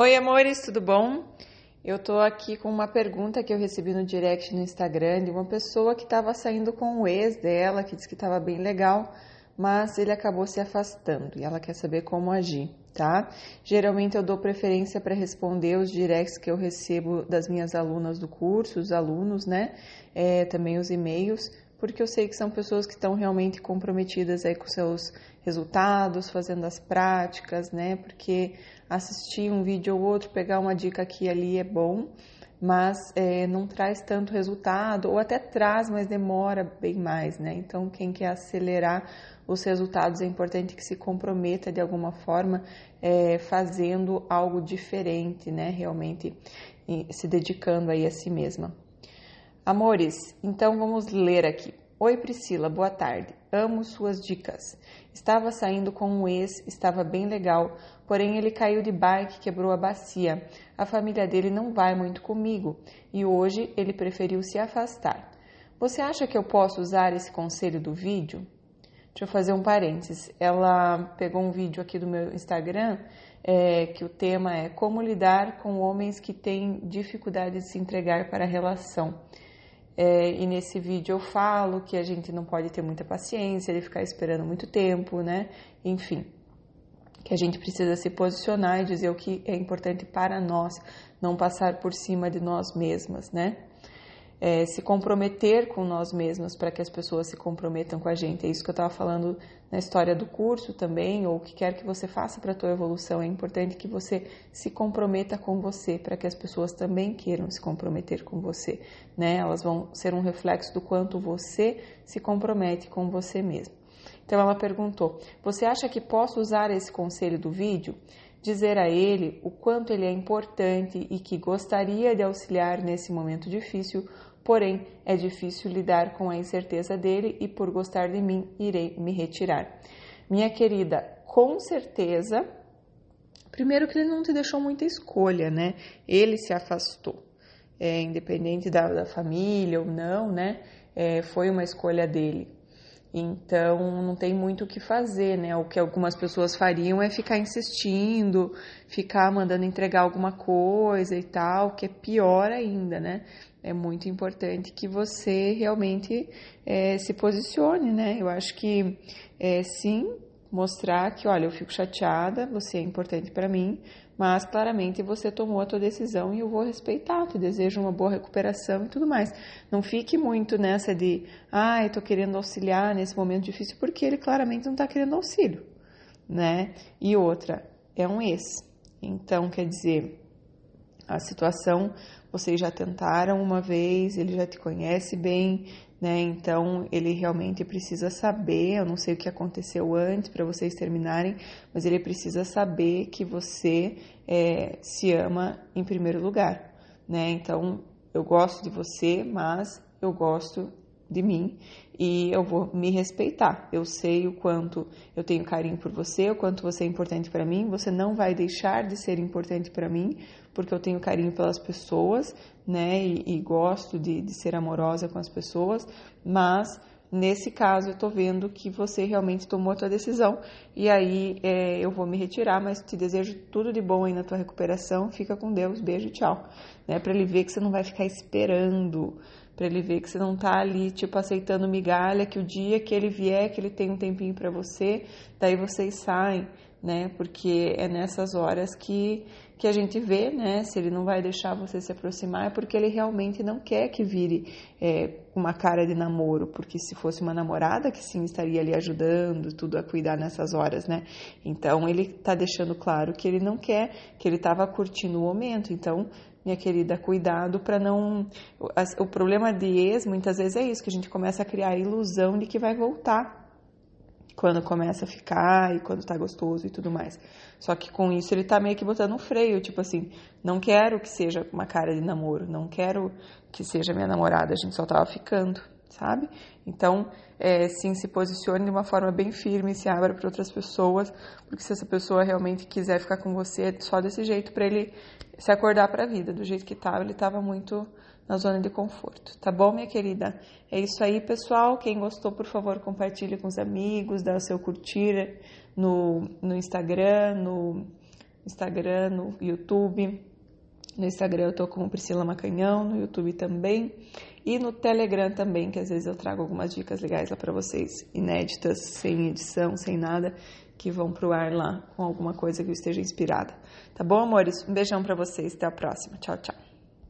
Oi, amores, tudo bom? Eu tô aqui com uma pergunta que eu recebi no direct no Instagram de uma pessoa que estava saindo com o ex dela, que disse que estava bem legal, mas ele acabou se afastando e ela quer saber como agir, tá? Geralmente eu dou preferência para responder os directs que eu recebo das minhas alunas do curso, os alunos, né? É, também os e-mails, porque eu sei que são pessoas que estão realmente comprometidas aí com seus resultados, fazendo as práticas, né? Porque assistir um vídeo ou outro, pegar uma dica aqui e ali é bom, mas é, não traz tanto resultado, ou até traz, mas demora bem mais, né? Então, quem quer acelerar os resultados é importante que se comprometa de alguma forma é, fazendo algo diferente, né? Realmente se dedicando aí a si mesma. Amores, então vamos ler aqui. Oi Priscila, boa tarde. Amo suas dicas. Estava saindo com um ex, estava bem legal, porém ele caiu de bike, quebrou a bacia. A família dele não vai muito comigo e hoje ele preferiu se afastar. Você acha que eu posso usar esse conselho do vídeo? Deixa eu fazer um parênteses. Ela pegou um vídeo aqui do meu Instagram é, que o tema é como lidar com homens que têm dificuldade de se entregar para a relação. É, e nesse vídeo eu falo que a gente não pode ter muita paciência, ele ficar esperando muito tempo, né? Enfim, que a gente precisa se posicionar e dizer o que é importante para nós, não passar por cima de nós mesmas, né? É, se comprometer com nós mesmos para que as pessoas se comprometam com a gente. É isso que eu estava falando na história do curso também, ou o que quer que você faça para a tua evolução. É importante que você se comprometa com você para que as pessoas também queiram se comprometer com você. Né? Elas vão ser um reflexo do quanto você se compromete com você mesmo. Então ela perguntou: Você acha que posso usar esse conselho do vídeo? dizer a ele o quanto ele é importante e que gostaria de auxiliar nesse momento difícil, porém é difícil lidar com a incerteza dele e por gostar de mim irei me retirar. Minha querida, com certeza, primeiro que ele não te deixou muita escolha, né? Ele se afastou, é, independente da, da família ou não, né? É, foi uma escolha dele. Então não tem muito o que fazer, né? O que algumas pessoas fariam é ficar insistindo, ficar mandando entregar alguma coisa e tal, que é pior ainda, né? É muito importante que você realmente é, se posicione, né? Eu acho que é, sim, mostrar que, olha, eu fico chateada, você é importante para mim, mas claramente você tomou a tua decisão e eu vou respeitar, te desejo uma boa recuperação e tudo mais. Não fique muito nessa de, ah, eu tô querendo auxiliar nesse momento difícil, porque ele claramente não está querendo auxílio, né? E outra, é um ex. Então, quer dizer, a situação vocês já tentaram uma vez, ele já te conhece bem, né? Então ele realmente precisa saber, eu não sei o que aconteceu antes para vocês terminarem, mas ele precisa saber que você é, se ama em primeiro lugar, né? Então eu gosto de você, mas eu gosto de mim e eu vou me respeitar. Eu sei o quanto eu tenho carinho por você, o quanto você é importante para mim. Você não vai deixar de ser importante para mim, porque eu tenho carinho pelas pessoas, né? E, e gosto de, de ser amorosa com as pessoas, mas Nesse caso, eu tô vendo que você realmente tomou a tua decisão e aí é, eu vou me retirar, mas te desejo tudo de bom aí na tua recuperação. Fica com Deus, beijo, tchau. Né? Para ele ver que você não vai ficar esperando para ele ver que você não tá ali, tipo, aceitando migalha, que o dia que ele vier, que ele tem um tempinho para você, daí vocês saem, né? Porque é nessas horas que, que a gente vê, né? Se ele não vai deixar você se aproximar, é porque ele realmente não quer que vire é, uma cara de namoro, porque se fosse uma namorada, que sim estaria ali ajudando, tudo a cuidar nessas horas, né? Então ele tá deixando claro que ele não quer, que ele tava curtindo o momento, então minha querida, cuidado para não. O problema de ex muitas vezes é isso, que a gente começa a criar a ilusão de que vai voltar quando começa a ficar e quando tá gostoso e tudo mais. Só que com isso ele tá meio que botando um freio, tipo assim, não quero que seja uma cara de namoro, não quero que seja minha namorada, a gente só tava ficando, sabe? Então, é, sim, se posicione de uma forma bem firme, se abra para outras pessoas, porque se essa pessoa realmente quiser ficar com você, é só desse jeito para ele se acordar para a vida, do jeito que estava, ele estava muito na zona de conforto. Tá bom, minha querida? É isso aí, pessoal. Quem gostou, por favor, compartilhe com os amigos, dá o seu curtir no, no Instagram, no, Instagram, no YouTube. No Instagram eu tô como Priscila Macanhão, no YouTube também e no Telegram também, que às vezes eu trago algumas dicas legais lá para vocês, inéditas, sem edição, sem nada, que vão pro ar lá com alguma coisa que eu esteja inspirada. Tá bom, amores? Um beijão para vocês, até a próxima. Tchau, tchau.